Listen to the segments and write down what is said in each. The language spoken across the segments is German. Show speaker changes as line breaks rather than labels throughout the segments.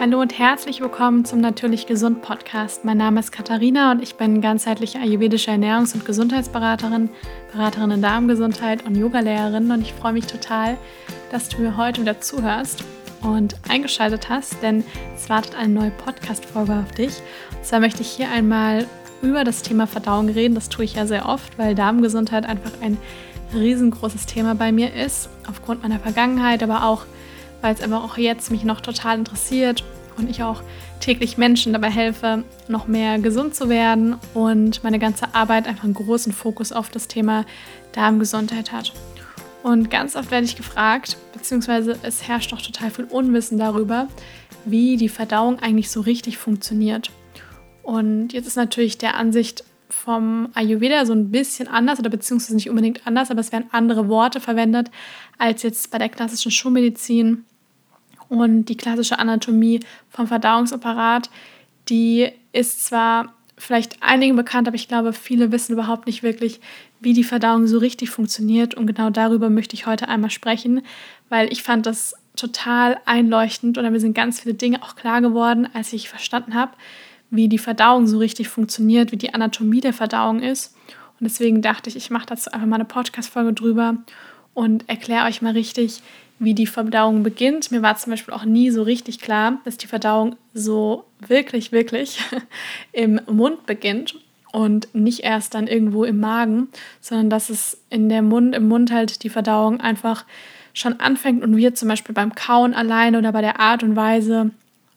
Hallo und herzlich willkommen zum Natürlich Gesund Podcast. Mein Name ist Katharina und ich bin ganzheitliche ayurvedische Ernährungs- und Gesundheitsberaterin, Beraterin in Darmgesundheit und Yogalehrerin und ich freue mich total, dass du mir heute wieder zuhörst und eingeschaltet hast, denn es wartet eine neue Podcast-Folge auf dich. Und zwar möchte ich hier einmal über das Thema Verdauung reden. Das tue ich ja sehr oft, weil Darmgesundheit einfach ein riesengroßes Thema bei mir ist, aufgrund meiner Vergangenheit, aber auch weil es aber auch jetzt mich noch total interessiert und ich auch täglich Menschen dabei helfe, noch mehr gesund zu werden und meine ganze Arbeit einfach einen großen Fokus auf das Thema Darmgesundheit hat. Und ganz oft werde ich gefragt, beziehungsweise es herrscht auch total viel Unwissen darüber, wie die Verdauung eigentlich so richtig funktioniert. Und jetzt ist natürlich der Ansicht vom Ayurveda so ein bisschen anders oder beziehungsweise nicht unbedingt anders, aber es werden andere Worte verwendet als jetzt bei der klassischen Schulmedizin und die klassische Anatomie vom Verdauungsapparat. Die ist zwar vielleicht einigen bekannt, aber ich glaube, viele wissen überhaupt nicht wirklich, wie die Verdauung so richtig funktioniert. Und genau darüber möchte ich heute einmal sprechen, weil ich fand das total einleuchtend oder mir sind ganz viele Dinge auch klar geworden, als ich verstanden habe, wie die Verdauung so richtig funktioniert, wie die Anatomie der Verdauung ist. Und deswegen dachte ich, ich mache dazu einfach mal eine Podcast-Folge drüber und erkläre euch mal richtig, wie die Verdauung beginnt. Mir war zum Beispiel auch nie so richtig klar, dass die Verdauung so wirklich, wirklich im Mund beginnt und nicht erst dann irgendwo im Magen, sondern dass es in der Mund, im Mund halt die Verdauung einfach schon anfängt und wir zum Beispiel beim Kauen alleine oder bei der Art und Weise,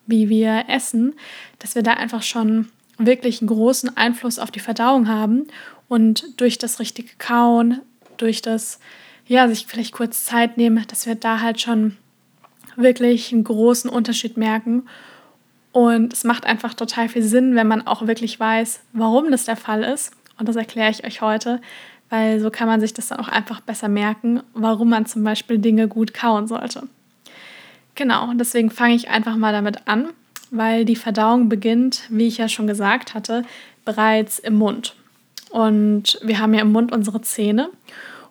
wie wir essen, dass wir da einfach schon wirklich einen großen Einfluss auf die Verdauung haben und durch das richtige Kauen, durch das, ja, sich vielleicht kurz Zeit nehmen, dass wir da halt schon wirklich einen großen Unterschied merken. Und es macht einfach total viel Sinn, wenn man auch wirklich weiß, warum das der Fall ist. Und das erkläre ich euch heute, weil so kann man sich das dann auch einfach besser merken, warum man zum Beispiel Dinge gut kauen sollte. Genau, deswegen fange ich einfach mal damit an, weil die Verdauung beginnt, wie ich ja schon gesagt hatte, bereits im Mund. Und wir haben ja im Mund unsere Zähne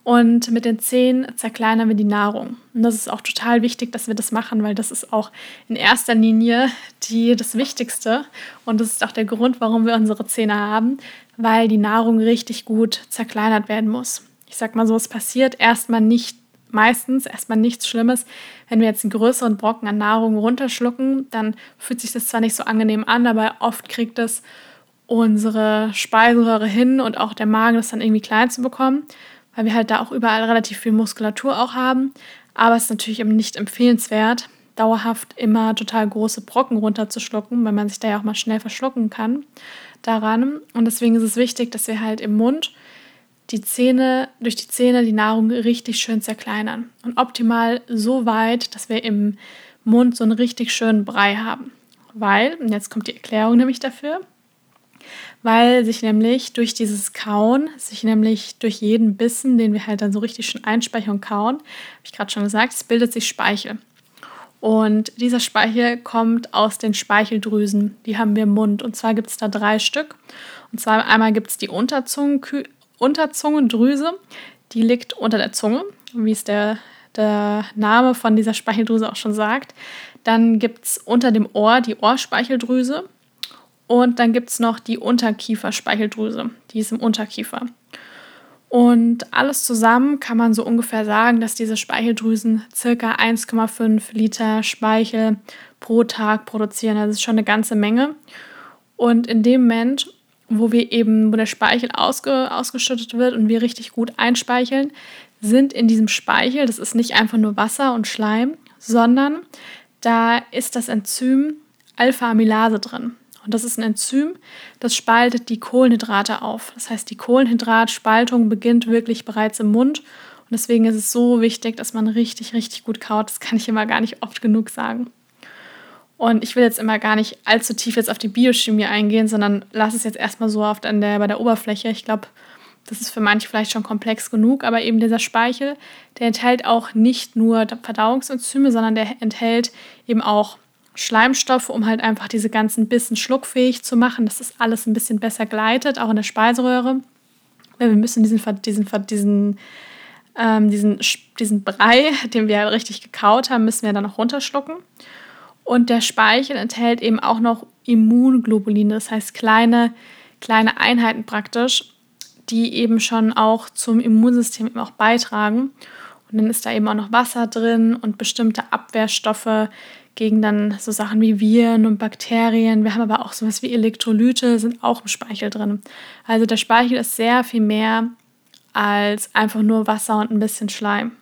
und mit den Zähnen zerkleinern wir die Nahrung. Und das ist auch total wichtig, dass wir das machen, weil das ist auch in erster Linie die, das Wichtigste. Und das ist auch der Grund, warum wir unsere Zähne haben, weil die Nahrung richtig gut zerkleinert werden muss. Ich sag mal so, es passiert erstmal nicht meistens erstmal nichts Schlimmes. Wenn wir jetzt einen größeren Brocken an Nahrung runterschlucken, dann fühlt sich das zwar nicht so angenehm an, aber oft kriegt es unsere Speiseröhre hin und auch der Magen, das dann irgendwie klein zu bekommen, weil wir halt da auch überall relativ viel Muskulatur auch haben. Aber es ist natürlich eben nicht empfehlenswert, dauerhaft immer total große Brocken runterzuschlucken, weil man sich da ja auch mal schnell verschlucken kann daran. Und deswegen ist es wichtig, dass wir halt im Mund die Zähne, durch die Zähne die Nahrung richtig schön zerkleinern. Und optimal so weit, dass wir im Mund so einen richtig schönen Brei haben. Weil, und jetzt kommt die Erklärung nämlich dafür, weil sich nämlich durch dieses Kauen, sich nämlich durch jeden Bissen, den wir halt dann so richtig schön einspeichern und kauen, habe ich gerade schon gesagt, es bildet sich Speichel. Und dieser Speichel kommt aus den Speicheldrüsen, die haben wir im Mund. Und zwar gibt es da drei Stück. Und zwar einmal gibt es die Unterzungenkü Unterzungendrüse, die liegt unter der Zunge, wie es der, der Name von dieser Speicheldrüse auch schon sagt. Dann gibt es unter dem Ohr die Ohrspeicheldrüse und dann gibt es noch die Unterkieferspeicheldrüse, die ist im Unterkiefer. Und alles zusammen kann man so ungefähr sagen, dass diese Speicheldrüsen circa 1,5 Liter Speichel pro Tag produzieren. Also das ist schon eine ganze Menge. Und in dem Moment, wo wir eben, wo der Speichel ausge, ausgeschüttet wird und wir richtig gut einspeicheln, sind in diesem Speichel, das ist nicht einfach nur Wasser und Schleim, sondern da ist das Enzym Alpha-Amylase drin. Und das ist ein Enzym, das spaltet die Kohlenhydrate auf. Das heißt, die Kohlenhydratspaltung beginnt wirklich bereits im Mund. Und deswegen ist es so wichtig, dass man richtig, richtig gut kaut. Das kann ich immer gar nicht oft genug sagen. Und ich will jetzt immer gar nicht allzu tief jetzt auf die Biochemie eingehen, sondern lass es jetzt erstmal so oft an der, bei der Oberfläche. Ich glaube, das ist für manche vielleicht schon komplex genug, aber eben dieser Speichel, der enthält auch nicht nur Verdauungsenzyme, sondern der enthält eben auch Schleimstoffe, um halt einfach diese ganzen Bissen schluckfähig zu machen, dass das alles ein bisschen besser gleitet, auch in der Speiseröhre. Weil wir müssen diesen, diesen, diesen, ähm, diesen, diesen Brei, den wir richtig gekaut haben, müssen wir dann noch runterschlucken. Und der Speichel enthält eben auch noch Immunglobuline, das heißt kleine, kleine Einheiten praktisch, die eben schon auch zum Immunsystem eben auch beitragen. Und dann ist da eben auch noch Wasser drin und bestimmte Abwehrstoffe gegen dann so Sachen wie Viren und Bakterien. Wir haben aber auch sowas wie Elektrolyte, sind auch im Speichel drin. Also der Speichel ist sehr viel mehr als einfach nur Wasser und ein bisschen Schleim.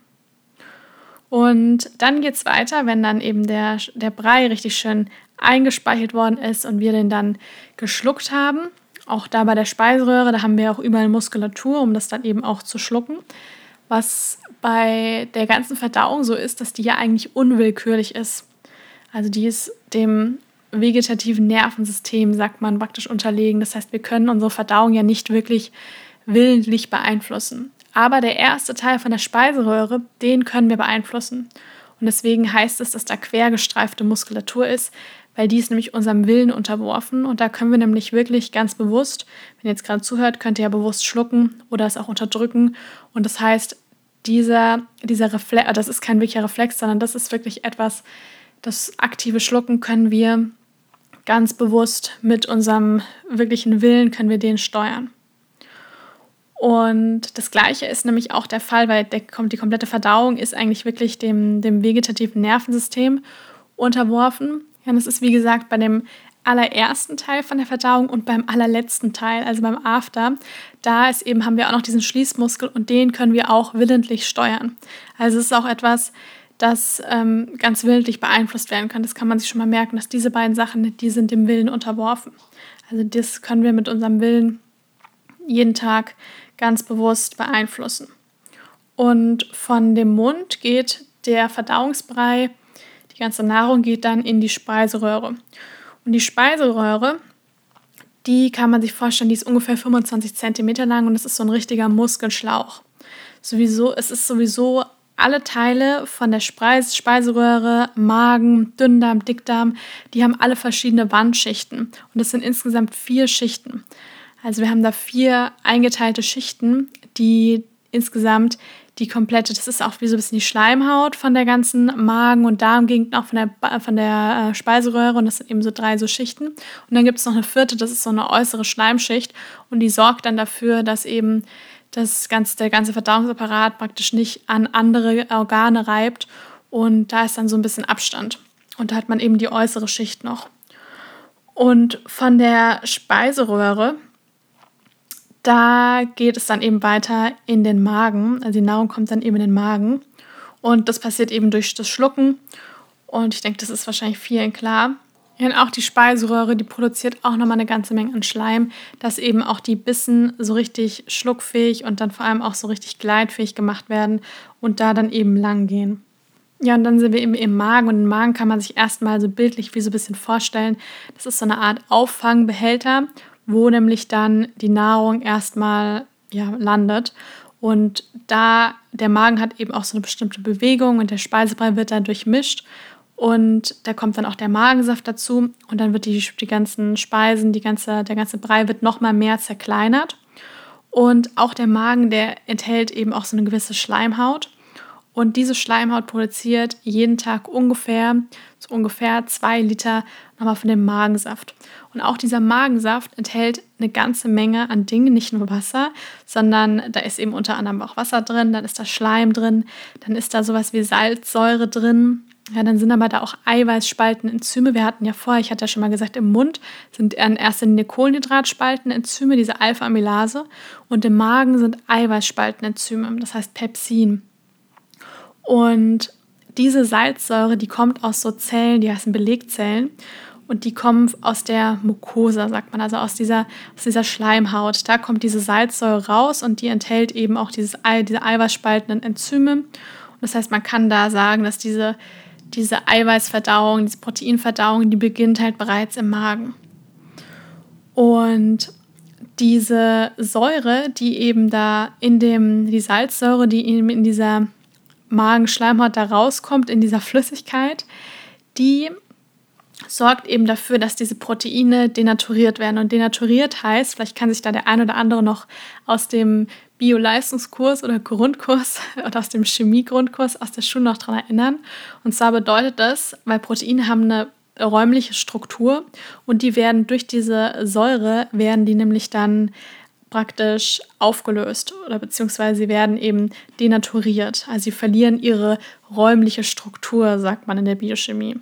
Und dann geht es weiter, wenn dann eben der, der Brei richtig schön eingespeichert worden ist und wir den dann geschluckt haben. Auch da bei der Speiseröhre, da haben wir auch überall Muskulatur, um das dann eben auch zu schlucken. Was bei der ganzen Verdauung so ist, dass die ja eigentlich unwillkürlich ist. Also die ist dem vegetativen Nervensystem, sagt man, praktisch unterlegen. Das heißt, wir können unsere Verdauung ja nicht wirklich willentlich beeinflussen. Aber der erste Teil von der Speiseröhre, den können wir beeinflussen. Und deswegen heißt es, dass da quergestreifte Muskulatur ist, weil die ist nämlich unserem Willen unterworfen. Und da können wir nämlich wirklich ganz bewusst, wenn ihr jetzt gerade zuhört, könnt ihr ja bewusst schlucken oder es auch unterdrücken. Und das heißt, dieser, dieser Reflex, das ist kein wirklicher Reflex, sondern das ist wirklich etwas, das aktive Schlucken können wir ganz bewusst mit unserem wirklichen Willen, können wir den steuern. Und das Gleiche ist nämlich auch der Fall, weil der, die komplette Verdauung ist eigentlich wirklich dem, dem vegetativen Nervensystem unterworfen. Ja, das ist wie gesagt bei dem allerersten Teil von der Verdauung und beim allerletzten Teil, also beim After, da ist eben, haben wir auch noch diesen Schließmuskel und den können wir auch willentlich steuern. Also es ist auch etwas, das ähm, ganz willentlich beeinflusst werden kann. Das kann man sich schon mal merken, dass diese beiden Sachen, die sind dem Willen unterworfen. Also das können wir mit unserem Willen jeden Tag ganz bewusst beeinflussen. Und von dem Mund geht der Verdauungsbrei, die ganze Nahrung geht dann in die Speiseröhre. Und die Speiseröhre, die kann man sich vorstellen, die ist ungefähr 25 cm lang und es ist so ein richtiger Muskelschlauch. Sowieso, es ist sowieso alle Teile von der Speiseröhre, Magen, Dünndarm, Dickdarm, die haben alle verschiedene Wandschichten. Und das sind insgesamt vier Schichten. Also wir haben da vier eingeteilte Schichten, die insgesamt die komplette, das ist auch wie so ein bisschen die Schleimhaut von der ganzen Magen- und Darmgegend, auch von der, von der äh, Speiseröhre und das sind eben so drei so Schichten. Und dann gibt es noch eine vierte, das ist so eine äußere Schleimschicht und die sorgt dann dafür, dass eben das ganze, der ganze Verdauungsapparat praktisch nicht an andere Organe reibt und da ist dann so ein bisschen Abstand. Und da hat man eben die äußere Schicht noch. Und von der Speiseröhre, da geht es dann eben weiter in den Magen. Also die Nahrung kommt dann eben in den Magen. Und das passiert eben durch das Schlucken. Und ich denke, das ist wahrscheinlich vielen klar. Ja, und auch die Speiseröhre, die produziert auch nochmal eine ganze Menge an Schleim, dass eben auch die Bissen so richtig schluckfähig und dann vor allem auch so richtig gleitfähig gemacht werden und da dann eben lang gehen. Ja, und dann sind wir eben im Magen und im Magen kann man sich erstmal so bildlich wie so ein bisschen vorstellen. Das ist so eine Art Auffangbehälter, wo nämlich dann die Nahrung erstmal ja, landet. Und da der Magen hat eben auch so eine bestimmte Bewegung und der Speisebrei wird dann durchmischt und da kommt dann auch der Magensaft dazu und dann wird die, die ganzen Speisen, die ganze, der ganze Brei wird nochmal mehr zerkleinert. Und auch der Magen, der enthält eben auch so eine gewisse Schleimhaut. Und diese Schleimhaut produziert jeden Tag ungefähr, so ungefähr zwei Liter nochmal von dem Magensaft. Und auch dieser Magensaft enthält eine ganze Menge an Dingen, nicht nur Wasser, sondern da ist eben unter anderem auch Wasser drin, dann ist da Schleim drin, dann ist da sowas wie Salzsäure drin, ja, dann sind aber da auch Eiweißspaltenenzyme. Wir hatten ja vorher, ich hatte ja schon mal gesagt, im Mund sind in erster Linie Kohlenhydratspaltenenzyme, diese Alpha-Amylase. Und im Magen sind Eiweißspaltenenzyme, das heißt Pepsin. Und diese Salzsäure, die kommt aus so Zellen, die heißen Belegzellen. Und die kommen aus der Mucosa, sagt man, also aus dieser, aus dieser Schleimhaut. Da kommt diese Salzsäure raus und die enthält eben auch dieses, diese eiweißspaltenden Enzyme. Das heißt, man kann da sagen, dass diese diese Eiweißverdauung, diese Proteinverdauung, die beginnt halt bereits im Magen. Und diese Säure, die eben da in dem, die Salzsäure, die eben in dieser Magenschleimhaut da rauskommt, in dieser Flüssigkeit, die sorgt eben dafür, dass diese Proteine denaturiert werden. Und denaturiert heißt, vielleicht kann sich da der ein oder andere noch aus dem Bio-Leistungskurs oder Grundkurs oder aus dem Chemie-Grundkurs aus der Schule noch daran erinnern. Und zwar bedeutet das, weil Proteine haben eine räumliche Struktur und die werden durch diese Säure, werden die nämlich dann praktisch aufgelöst oder beziehungsweise sie werden eben denaturiert. Also sie verlieren ihre räumliche Struktur, sagt man in der Biochemie.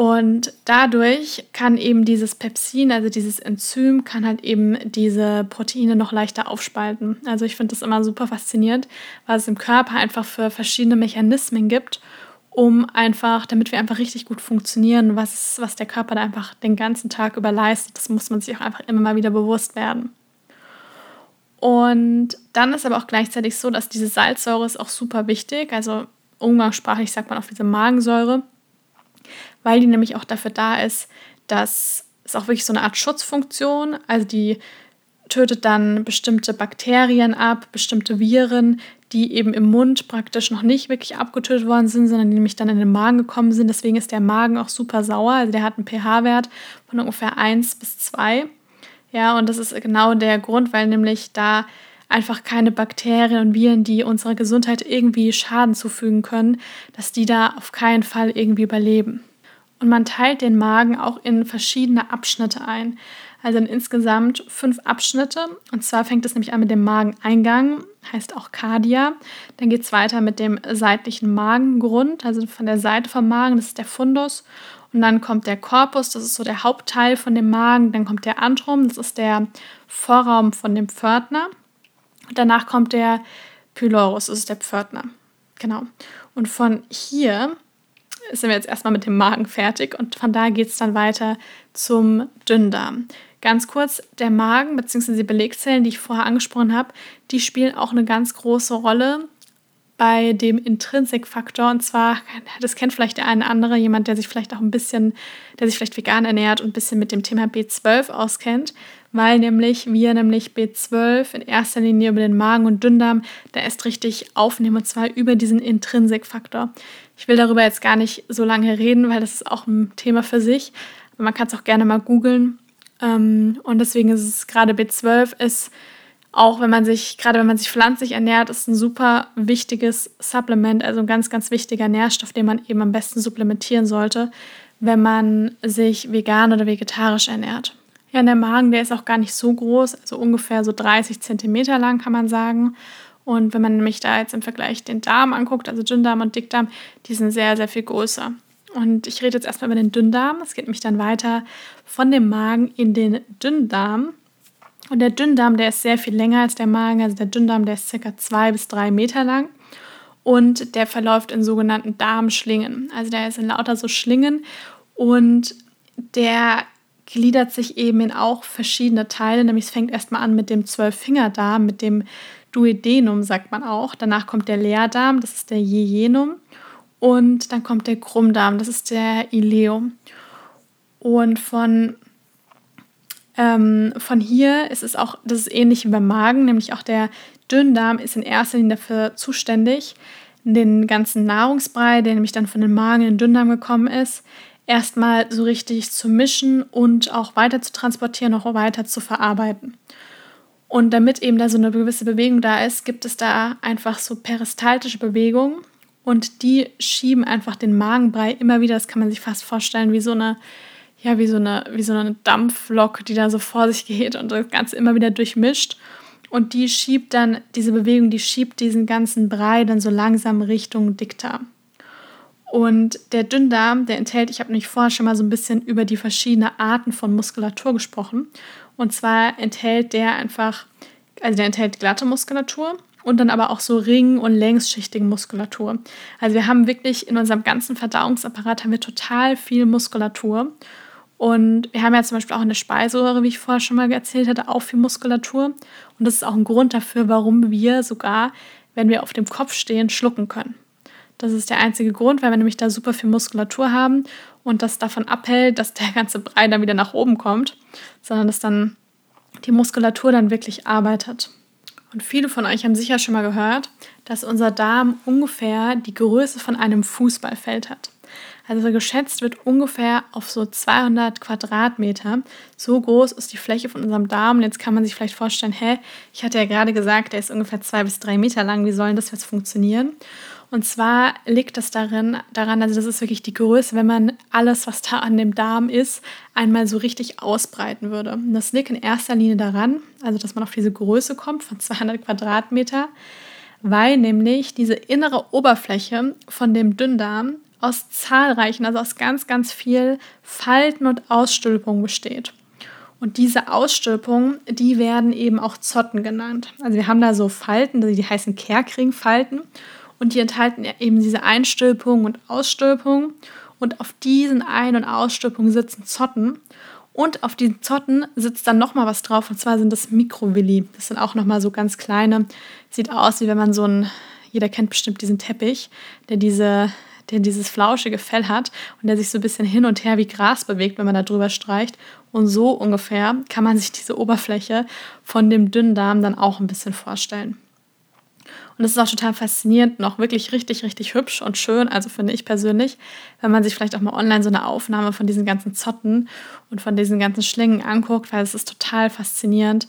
Und dadurch kann eben dieses Pepsin, also dieses Enzym, kann halt eben diese Proteine noch leichter aufspalten. Also ich finde das immer super faszinierend, weil es im Körper einfach für verschiedene Mechanismen gibt, um einfach, damit wir einfach richtig gut funktionieren, was, was der Körper da einfach den ganzen Tag über leistet. Das muss man sich auch einfach immer mal wieder bewusst werden. Und dann ist aber auch gleichzeitig so, dass diese Salzsäure ist auch super wichtig. Also umgangssprachlich sagt man auch diese Magensäure, weil die nämlich auch dafür da ist, dass es auch wirklich so eine Art Schutzfunktion, also die tötet dann bestimmte Bakterien ab, bestimmte Viren, die eben im Mund praktisch noch nicht wirklich abgetötet worden sind, sondern die nämlich dann in den Magen gekommen sind. Deswegen ist der Magen auch super sauer. Also der hat einen pH-Wert von ungefähr 1 bis 2. Ja, und das ist genau der Grund, weil nämlich da einfach keine Bakterien und Viren, die unserer Gesundheit irgendwie Schaden zufügen können, dass die da auf keinen Fall irgendwie überleben. Und man teilt den Magen auch in verschiedene Abschnitte ein. Also in insgesamt fünf Abschnitte. Und zwar fängt es nämlich an mit dem Mageneingang, heißt auch Cardia. Dann geht es weiter mit dem seitlichen Magengrund, also von der Seite vom Magen, das ist der Fundus. Und dann kommt der Korpus, das ist so der Hauptteil von dem Magen. Dann kommt der Antrum, das ist der Vorraum von dem Pförtner. Danach kommt der Pylorus, das ist der Pförtner. Genau. Und von hier sind wir jetzt erstmal mit dem Magen fertig und von da geht es dann weiter zum Dünndarm. Ganz kurz, der Magen bzw. die Belegzellen, die ich vorher angesprochen habe, die spielen auch eine ganz große Rolle bei dem Intrinsikfaktor. Und zwar, das kennt vielleicht der eine andere, jemand, der sich vielleicht auch ein bisschen, der sich vielleicht vegan ernährt und ein bisschen mit dem Thema B12 auskennt, weil nämlich wir nämlich B12 in erster Linie über den Magen und Dünndarm da erst richtig aufnehmen und zwar über diesen Intrinsikfaktor. Ich will darüber jetzt gar nicht so lange reden, weil das ist auch ein Thema für sich. Aber man kann es auch gerne mal googeln. Ähm, und deswegen ist es gerade B12 ist auch wenn man sich, gerade wenn man sich pflanzlich ernährt, ist ein super wichtiges Supplement, also ein ganz, ganz wichtiger Nährstoff, den man eben am besten supplementieren sollte, wenn man sich vegan oder vegetarisch ernährt. Ja, der Magen, der ist auch gar nicht so groß, also ungefähr so 30 Zentimeter lang, kann man sagen. Und wenn man nämlich da jetzt im Vergleich den Darm anguckt, also Dünndarm und Dickdarm, die sind sehr, sehr viel größer. Und ich rede jetzt erstmal über den Dünndarm. Es geht mich dann weiter von dem Magen in den Dünndarm. Und der Dünndarm, der ist sehr viel länger als der Magen. Also der Dünndarm, der ist circa zwei bis drei Meter lang. Und der verläuft in sogenannten Darmschlingen. Also der ist in lauter so Schlingen. Und der gliedert sich eben in auch verschiedene Teile. Nämlich es fängt erstmal an mit dem Zwölffingerdarm, mit dem Duodenum, sagt man auch. Danach kommt der Leerdarm, das ist der Jejunum. Und dann kommt der Krummdarm, das ist der Ileum. Und von ähm, von hier ist es auch, das ist ähnlich wie beim Magen, nämlich auch der Dünndarm ist in erster Linie dafür zuständig, den ganzen Nahrungsbrei, der nämlich dann von dem Magen in den Dünndarm gekommen ist, erstmal so richtig zu mischen und auch weiter zu transportieren, auch weiter zu verarbeiten. Und damit eben da so eine gewisse Bewegung da ist, gibt es da einfach so peristaltische Bewegungen und die schieben einfach den Magenbrei immer wieder, das kann man sich fast vorstellen, wie so eine ja, wie so eine, wie so eine Dampflok, die da so vor sich geht und das Ganze immer wieder durchmischt. Und die schiebt dann, diese Bewegung, die schiebt diesen ganzen Brei dann so langsam Richtung Dickdarm. Und der Dünndarm, der enthält, ich habe nämlich vorher schon mal so ein bisschen über die verschiedenen Arten von Muskulatur gesprochen. Und zwar enthält der einfach, also der enthält glatte Muskulatur und dann aber auch so ring- und längsschichtige Muskulatur. Also wir haben wirklich in unserem ganzen Verdauungsapparat haben wir total viel Muskulatur. Und wir haben ja zum Beispiel auch eine Speiseröhre, wie ich vorher schon mal erzählt hatte, auch viel Muskulatur. Und das ist auch ein Grund dafür, warum wir sogar, wenn wir auf dem Kopf stehen, schlucken können. Das ist der einzige Grund, weil wir nämlich da super viel Muskulatur haben und das davon abhält, dass der ganze Brei dann wieder nach oben kommt, sondern dass dann die Muskulatur dann wirklich arbeitet. Und viele von euch haben sicher schon mal gehört, dass unser Darm ungefähr die Größe von einem Fußballfeld hat. Also geschätzt wird ungefähr auf so 200 Quadratmeter. So groß ist die Fläche von unserem Darm. Und jetzt kann man sich vielleicht vorstellen, hä, ich hatte ja gerade gesagt, der ist ungefähr zwei bis drei Meter lang. Wie soll das jetzt funktionieren? Und zwar liegt das darin, daran, also das ist wirklich die Größe, wenn man alles, was da an dem Darm ist, einmal so richtig ausbreiten würde. Und das liegt in erster Linie daran, also dass man auf diese Größe kommt von 200 Quadratmeter, weil nämlich diese innere Oberfläche von dem Dünndarm aus zahlreichen, also aus ganz, ganz viel Falten und Ausstülpungen besteht. Und diese Ausstülpungen, die werden eben auch Zotten genannt. Also wir haben da so Falten, die heißen Kerkringfalten und die enthalten eben diese Einstülpungen und Ausstülpungen. Und auf diesen Ein- und Ausstülpungen sitzen Zotten. Und auf diesen Zotten sitzt dann nochmal was drauf, und zwar sind das Mikrovilli. Das sind auch nochmal so ganz kleine. Sieht aus, wie wenn man so ein, jeder kennt bestimmt diesen Teppich, der diese der dieses flauschige Fell hat und der sich so ein bisschen hin und her wie Gras bewegt, wenn man da drüber streicht. Und so ungefähr kann man sich diese Oberfläche von dem Dünndarm dann auch ein bisschen vorstellen. Und das ist auch total faszinierend auch wirklich richtig, richtig hübsch und schön, also finde ich persönlich, wenn man sich vielleicht auch mal online so eine Aufnahme von diesen ganzen Zotten und von diesen ganzen Schlingen anguckt, weil es ist total faszinierend,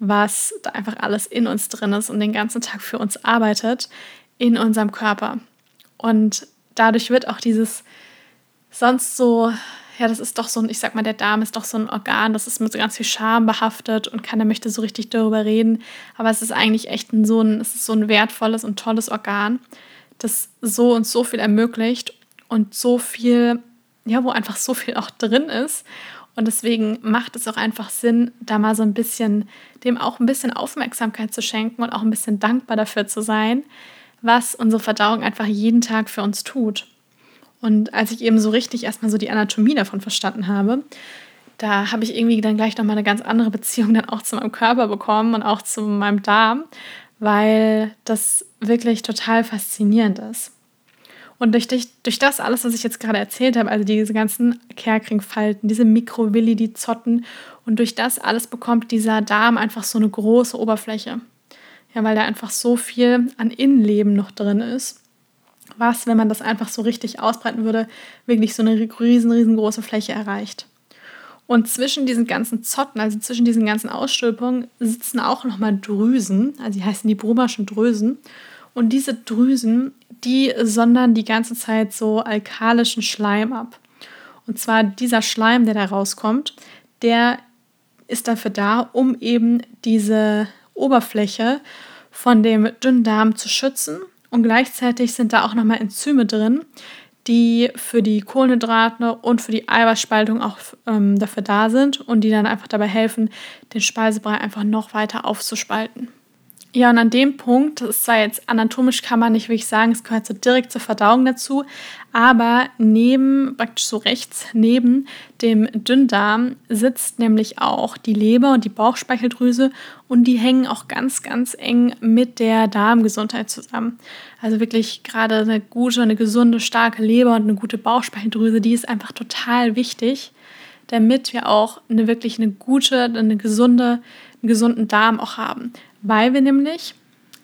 was da einfach alles in uns drin ist und den ganzen Tag für uns arbeitet in unserem Körper. Und dadurch wird auch dieses sonst so ja, das ist doch so ein, ich sag mal, der Darm ist doch so ein Organ, das ist mit so ganz viel Scham behaftet und keiner möchte so richtig darüber reden. Aber es ist eigentlich echt ein, so ein, es ist so ein wertvolles und tolles Organ, das so und so viel ermöglicht und so viel, ja, wo einfach so viel auch drin ist. Und deswegen macht es auch einfach Sinn, da mal so ein bisschen, dem auch ein bisschen Aufmerksamkeit zu schenken und auch ein bisschen dankbar dafür zu sein, was unsere Verdauung einfach jeden Tag für uns tut. Und als ich eben so richtig erstmal so die Anatomie davon verstanden habe, da habe ich irgendwie dann gleich nochmal eine ganz andere Beziehung dann auch zu meinem Körper bekommen und auch zu meinem Darm, weil das wirklich total faszinierend ist. Und durch, durch, das alles, was ich jetzt gerade erzählt habe, also diese ganzen Kerkringfalten, diese Mikrovilli, die Zotten, und durch das alles bekommt dieser Darm einfach so eine große Oberfläche. Ja, weil da einfach so viel an Innenleben noch drin ist was, wenn man das einfach so richtig ausbreiten würde, wirklich so eine riesen, riesengroße Fläche erreicht. Und zwischen diesen ganzen Zotten, also zwischen diesen ganzen Ausstülpungen, sitzen auch nochmal Drüsen, also die heißen die Brumerschen Drüsen. Und diese Drüsen, die sondern die ganze Zeit so alkalischen Schleim ab. Und zwar dieser Schleim, der da rauskommt, der ist dafür da, um eben diese Oberfläche von dem Dünndarm zu schützen und gleichzeitig sind da auch nochmal Enzyme drin, die für die Kohlenhydrate und für die Eiweißspaltung auch ähm, dafür da sind und die dann einfach dabei helfen, den Speisebrei einfach noch weiter aufzuspalten. Ja, und an dem Punkt, das ist zwar jetzt anatomisch, kann man nicht wirklich sagen, es gehört so direkt zur Verdauung dazu, aber neben, praktisch so rechts neben dem Dünndarm sitzt nämlich auch die Leber und die Bauchspeicheldrüse und die hängen auch ganz, ganz eng mit der Darmgesundheit zusammen. Also wirklich gerade eine gute, eine gesunde, starke Leber und eine gute Bauchspeicheldrüse, die ist einfach total wichtig, damit wir auch eine wirklich eine gute, eine gesunde, einen gesunden Darm auch haben weil wir nämlich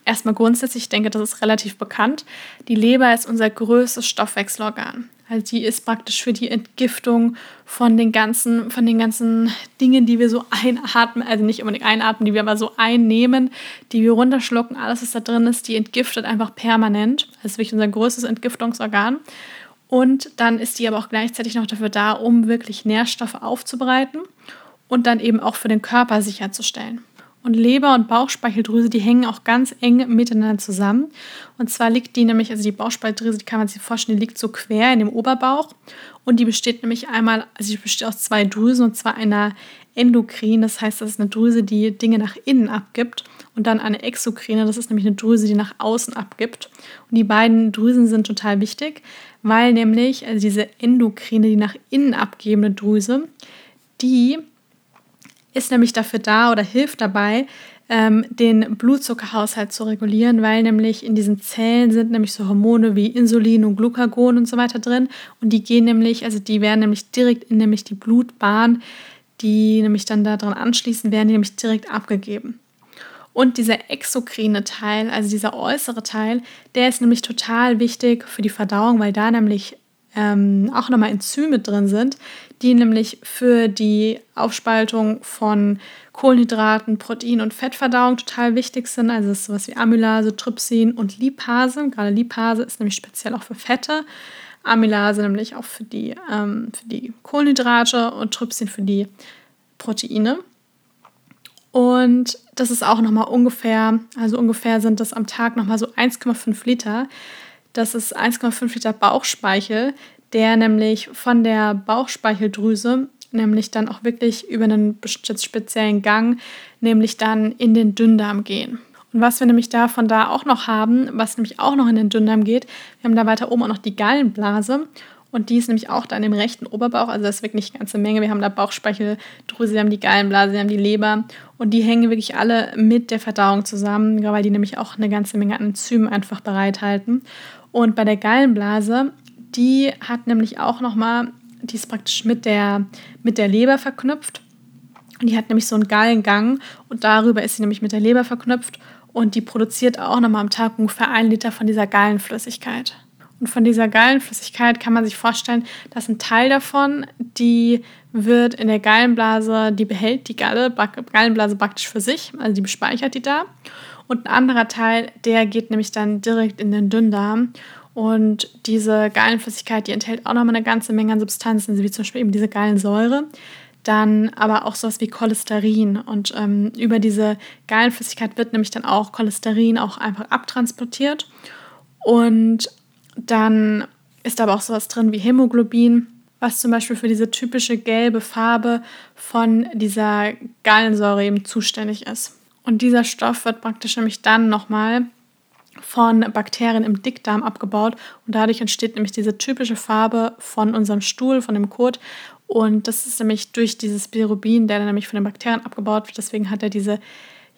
erstmal grundsätzlich, ich denke, das ist relativ bekannt, die Leber ist unser größtes Stoffwechselorgan. Also die ist praktisch für die Entgiftung von den ganzen, von den ganzen Dingen, die wir so einatmen, also nicht unbedingt einatmen, die wir aber so einnehmen, die wir runterschlucken, alles, was da drin ist, die entgiftet einfach permanent. Das ist wirklich unser größtes Entgiftungsorgan. Und dann ist die aber auch gleichzeitig noch dafür da, um wirklich Nährstoffe aufzubereiten und dann eben auch für den Körper sicherzustellen. Und Leber und Bauchspeicheldrüse, die hängen auch ganz eng miteinander zusammen. Und zwar liegt die nämlich, also die Bauchspeicheldrüse, die kann man sich vorstellen, die liegt so quer in dem Oberbauch. Und die besteht nämlich einmal, also die besteht aus zwei Drüsen und zwar einer Endokrin, das heißt, das ist eine Drüse, die Dinge nach innen abgibt. Und dann eine Exokrine, das ist nämlich eine Drüse, die nach außen abgibt. Und die beiden Drüsen sind total wichtig, weil nämlich also diese Endokrine, die nach innen abgebende Drüse, die ist nämlich dafür da oder hilft dabei, ähm, den Blutzuckerhaushalt zu regulieren, weil nämlich in diesen Zellen sind nämlich so Hormone wie Insulin und Glucagon und so weiter drin und die gehen nämlich, also die werden nämlich direkt in nämlich die Blutbahn, die nämlich dann daran anschließen, werden die nämlich direkt abgegeben. Und dieser exokrine Teil, also dieser äußere Teil, der ist nämlich total wichtig für die Verdauung, weil da nämlich ähm, auch nochmal Enzyme drin sind, die nämlich für die Aufspaltung von Kohlenhydraten, Protein- und Fettverdauung total wichtig sind. Also ist sowas wie Amylase, Trypsin und Lipase. Gerade Lipase ist nämlich speziell auch für Fette. Amylase nämlich auch für die, ähm, für die Kohlenhydrate und Trypsin für die Proteine. Und das ist auch nochmal ungefähr, also ungefähr sind das am Tag nochmal so 1,5 Liter. Das ist 1,5 Liter Bauchspeichel, der nämlich von der Bauchspeicheldrüse nämlich dann auch wirklich über einen speziellen Gang, nämlich dann in den Dünndarm gehen. Und was wir nämlich davon da auch noch haben, was nämlich auch noch in den Dünndarm geht, wir haben da weiter oben auch noch die Gallenblase. Und die ist nämlich auch dann im rechten Oberbauch, also das ist wirklich eine ganze Menge. Wir haben da Bauchspeicheldrüse, wir haben die Gallenblase, wir haben die Leber und die hängen wirklich alle mit der Verdauung zusammen, weil die nämlich auch eine ganze Menge an Enzymen einfach bereithalten. Und bei der Gallenblase, die hat nämlich auch nochmal die ist praktisch mit der, mit der Leber verknüpft. Die hat nämlich so einen Gallengang und darüber ist sie nämlich mit der Leber verknüpft und die produziert auch nochmal am Tag ungefähr ein Liter von dieser Gallenflüssigkeit. Und von dieser Gallenflüssigkeit kann man sich vorstellen, dass ein Teil davon, die wird in der Gallenblase, die behält die Galle, Gallenblase praktisch für sich, also die bespeichert die da. Und ein anderer Teil, der geht nämlich dann direkt in den Dünndarm. Und diese Gallenflüssigkeit, die enthält auch nochmal eine ganze Menge an Substanzen, wie zum Beispiel eben diese Gallensäure. Dann aber auch sowas wie Cholesterin. Und ähm, über diese Gallenflüssigkeit wird nämlich dann auch Cholesterin auch einfach abtransportiert. Und dann ist aber auch sowas drin wie Hämoglobin, was zum Beispiel für diese typische gelbe Farbe von dieser Gallensäure eben zuständig ist. Und dieser Stoff wird praktisch nämlich dann nochmal von Bakterien im Dickdarm abgebaut und dadurch entsteht nämlich diese typische Farbe von unserem Stuhl, von dem Kot. Und das ist nämlich durch dieses Bilirubin, der dann nämlich von den Bakterien abgebaut wird. Deswegen hat er diese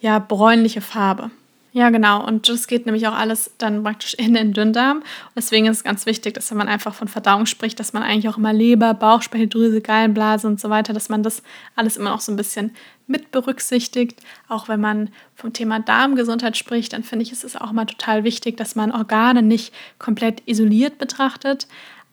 ja bräunliche Farbe. Ja, genau. Und das geht nämlich auch alles dann praktisch in den Dünndarm. Deswegen ist es ganz wichtig, dass wenn man einfach von Verdauung spricht, dass man eigentlich auch immer Leber, Bauchspeicheldrüse, Gallenblase und so weiter, dass man das alles immer noch so ein bisschen mit berücksichtigt. Auch wenn man vom Thema Darmgesundheit spricht, dann finde ich, ist es auch immer total wichtig, dass man Organe nicht komplett isoliert betrachtet.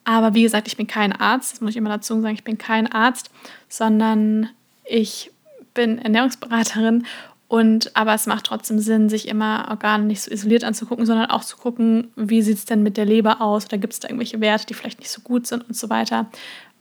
Aber wie gesagt, ich bin kein Arzt, das muss ich immer dazu sagen, ich bin kein Arzt, sondern ich bin Ernährungsberaterin und aber es macht trotzdem Sinn, sich immer Organe nicht so isoliert anzugucken, sondern auch zu gucken, wie sieht es denn mit der Leber aus oder gibt es da irgendwelche Werte, die vielleicht nicht so gut sind und so weiter.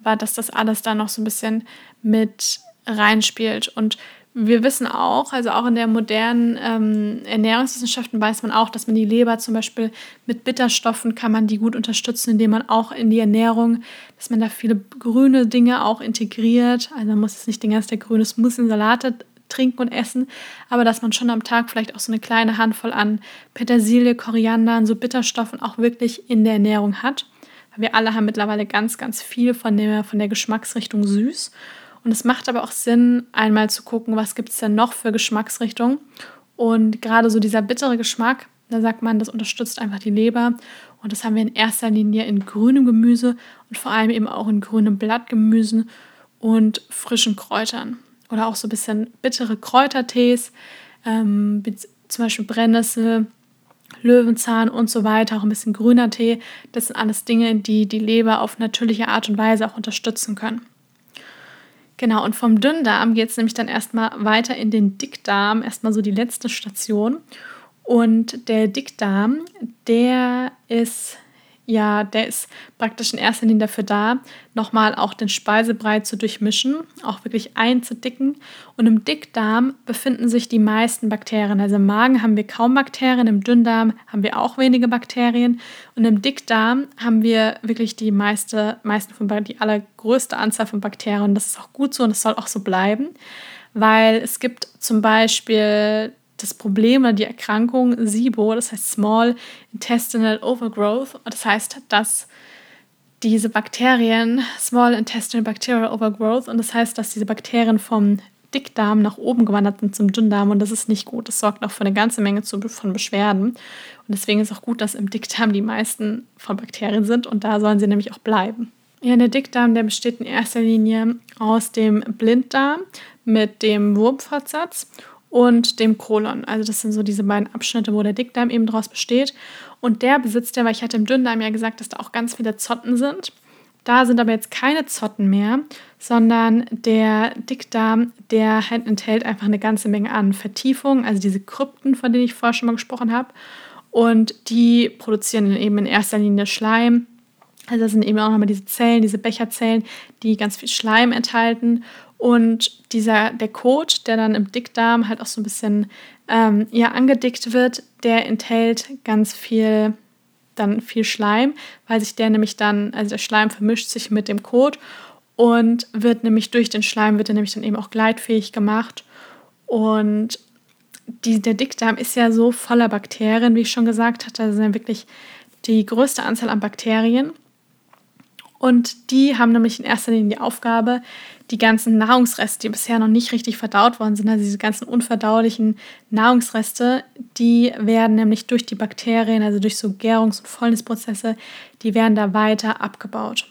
Weil dass das alles da noch so ein bisschen mit reinspielt. Und wir wissen auch, also auch in der modernen ähm, Ernährungswissenschaften weiß man auch, dass man die Leber zum Beispiel mit Bitterstoffen kann man die gut unterstützen, indem man auch in die Ernährung, dass man da viele grüne Dinge auch integriert. Also man muss jetzt nicht den ganzen Tag grünes Muss in Salate trinken und essen, aber dass man schon am Tag vielleicht auch so eine kleine Handvoll an Petersilie, Koriander so Bitterstoffen auch wirklich in der Ernährung hat. Weil wir alle haben mittlerweile ganz, ganz viel von der, von der Geschmacksrichtung süß. Und es macht aber auch Sinn, einmal zu gucken, was gibt es denn noch für Geschmacksrichtungen. Und gerade so dieser bittere Geschmack, da sagt man, das unterstützt einfach die Leber. Und das haben wir in erster Linie in grünem Gemüse und vor allem eben auch in grünem Blattgemüsen und frischen Kräutern oder auch so ein bisschen bittere Kräutertees, ähm, zum Beispiel Brennnessel, Löwenzahn und so weiter, auch ein bisschen grüner Tee. Das sind alles Dinge, die die Leber auf natürliche Art und Weise auch unterstützen können. Genau, und vom Dünndarm geht es nämlich dann erstmal weiter in den Dickdarm, erstmal so die letzte Station. Und der Dickdarm, der ist ja, der ist praktisch in erster Linie dafür da, nochmal auch den Speisebrei zu durchmischen, auch wirklich einzudicken. Und im Dickdarm befinden sich die meisten Bakterien. Also im Magen haben wir kaum Bakterien, im Dünndarm haben wir auch wenige Bakterien. Und im Dickdarm haben wir wirklich die meiste, meisten von, die allergrößte Anzahl von Bakterien. Das ist auch gut so und das soll auch so bleiben, weil es gibt zum Beispiel das Problem oder die Erkrankung SIBO, das heißt Small Intestinal Overgrowth. Das heißt, dass diese Bakterien, Small Intestinal Bacterial Overgrowth, und das heißt, dass diese Bakterien vom Dickdarm nach oben gewandert sind zum Dünndarm und das ist nicht gut. Das sorgt auch für eine ganze Menge von Beschwerden. Und deswegen ist auch gut, dass im Dickdarm die meisten von Bakterien sind und da sollen sie nämlich auch bleiben. Ja, der Dickdarm, der besteht in erster Linie aus dem Blinddarm mit dem Wurmfortsatz und dem Kolon. Also das sind so diese beiden Abschnitte, wo der Dickdarm eben daraus besteht. Und der besitzt ja, weil ich hatte im Dünndarm ja gesagt, dass da auch ganz viele Zotten sind. Da sind aber jetzt keine Zotten mehr, sondern der Dickdarm, der halt enthält einfach eine ganze Menge an Vertiefungen, also diese Krypten, von denen ich vorher schon mal gesprochen habe. Und die produzieren dann eben in erster Linie Schleim. Also das sind eben auch nochmal diese Zellen, diese Becherzellen, die ganz viel Schleim enthalten. Und dieser, der Kot, der dann im Dickdarm halt auch so ein bisschen ähm, ja, angedickt wird, der enthält ganz viel, dann viel Schleim, weil sich der nämlich dann, also der Schleim vermischt sich mit dem Kot und wird nämlich durch den Schleim, wird er nämlich dann eben auch gleitfähig gemacht. Und die, der Dickdarm ist ja so voller Bakterien, wie ich schon gesagt hatte. Das sind ja wirklich die größte Anzahl an Bakterien. Und die haben nämlich in erster Linie die Aufgabe, die ganzen Nahrungsreste, die bisher noch nicht richtig verdaut worden sind, also diese ganzen unverdaulichen Nahrungsreste, die werden nämlich durch die Bakterien, also durch so Gärungs- und Fäulnisprozesse, die werden da weiter abgebaut.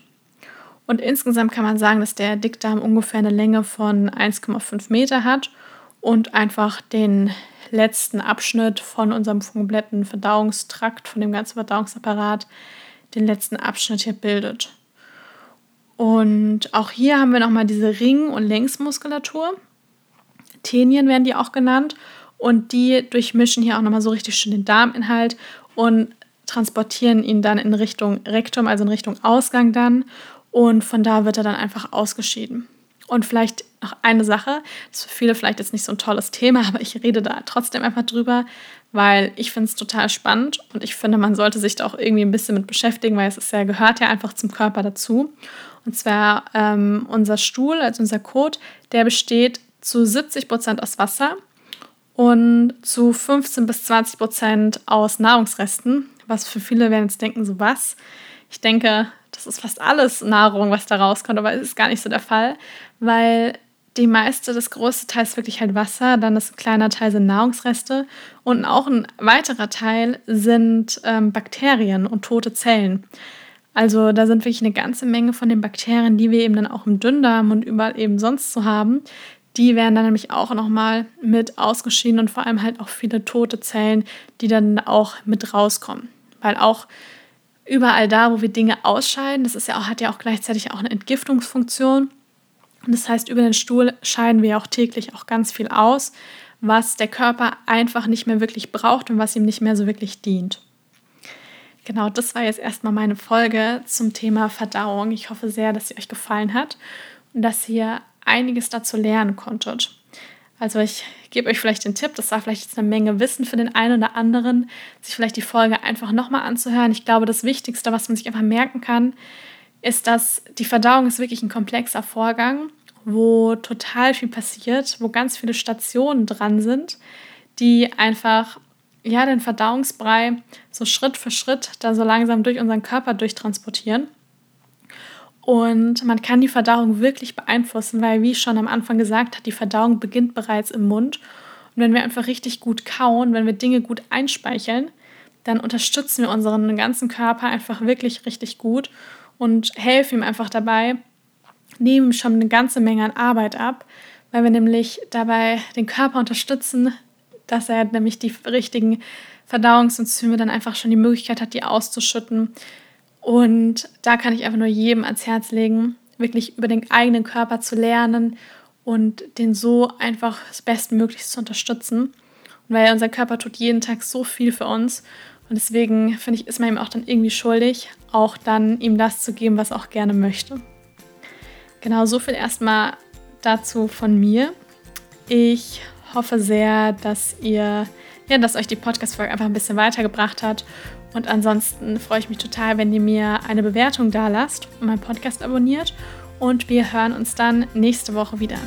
Und insgesamt kann man sagen, dass der Dickdarm ungefähr eine Länge von 1,5 Meter hat und einfach den letzten Abschnitt von unserem kompletten Verdauungstrakt, von dem ganzen Verdauungsapparat, den letzten Abschnitt hier bildet. Und auch hier haben wir nochmal diese Ring- und Längsmuskulatur. Tenien werden die auch genannt. Und die durchmischen hier auch nochmal so richtig schön den Darminhalt und transportieren ihn dann in Richtung Rektum, also in Richtung Ausgang dann. Und von da wird er dann einfach ausgeschieden. Und vielleicht noch eine Sache, das ist für viele vielleicht jetzt nicht so ein tolles Thema, aber ich rede da trotzdem einfach drüber, weil ich finde es total spannend und ich finde, man sollte sich da auch irgendwie ein bisschen mit beschäftigen, weil es ist ja, gehört ja einfach zum Körper dazu. Und zwar ähm, unser Stuhl, also unser Kot, der besteht zu 70 Prozent aus Wasser und zu 15 bis 20 Prozent aus Nahrungsresten. Was für viele werden jetzt denken, so was? Ich denke, das ist fast alles Nahrung, was da rauskommt, aber es ist gar nicht so der Fall, weil die meiste, das größte Teil ist wirklich halt Wasser, dann ist ein Teil sind Nahrungsreste und auch ein weiterer Teil sind ähm, Bakterien und tote Zellen. Also da sind wirklich eine ganze Menge von den Bakterien, die wir eben dann auch im Dünndarm und überall eben sonst so haben. Die werden dann nämlich auch nochmal mit ausgeschieden und vor allem halt auch viele tote Zellen, die dann auch mit rauskommen. Weil auch überall da, wo wir Dinge ausscheiden, das ist ja auch, hat ja auch gleichzeitig auch eine Entgiftungsfunktion. Und das heißt, über den Stuhl scheiden wir auch täglich auch ganz viel aus, was der Körper einfach nicht mehr wirklich braucht und was ihm nicht mehr so wirklich dient. Genau, das war jetzt erstmal meine Folge zum Thema Verdauung. Ich hoffe sehr, dass sie euch gefallen hat und dass ihr einiges dazu lernen konntet. Also ich gebe euch vielleicht den Tipp, das war vielleicht jetzt eine Menge Wissen für den einen oder anderen, sich vielleicht die Folge einfach nochmal anzuhören. Ich glaube, das Wichtigste, was man sich einfach merken kann, ist, dass die Verdauung ist wirklich ein komplexer Vorgang, wo total viel passiert, wo ganz viele Stationen dran sind, die einfach ja, den Verdauungsbrei so Schritt für Schritt da so langsam durch unseren Körper durchtransportieren. Und man kann die Verdauung wirklich beeinflussen, weil, wie ich schon am Anfang gesagt hat, die Verdauung beginnt bereits im Mund. Und wenn wir einfach richtig gut kauen, wenn wir Dinge gut einspeicheln, dann unterstützen wir unseren ganzen Körper einfach wirklich richtig gut und helfen ihm einfach dabei, nehmen schon eine ganze Menge an Arbeit ab, weil wir nämlich dabei den Körper unterstützen, dass er nämlich die richtigen Verdauungsenzyme dann einfach schon die Möglichkeit hat, die auszuschütten. Und da kann ich einfach nur jedem ans Herz legen, wirklich über den eigenen Körper zu lernen und den so einfach das Bestmögliche zu unterstützen. Und weil unser Körper tut jeden Tag so viel für uns. Und deswegen finde ich, ist man ihm auch dann irgendwie schuldig, auch dann ihm das zu geben, was er auch gerne möchte. Genau, so viel erstmal dazu von mir. Ich hoffe sehr, dass ihr, ja, dass euch die Podcast-Folge einfach ein bisschen weitergebracht hat. Und ansonsten freue ich mich total, wenn ihr mir eine Bewertung da lasst und meinen Podcast abonniert. Und wir hören uns dann nächste Woche wieder.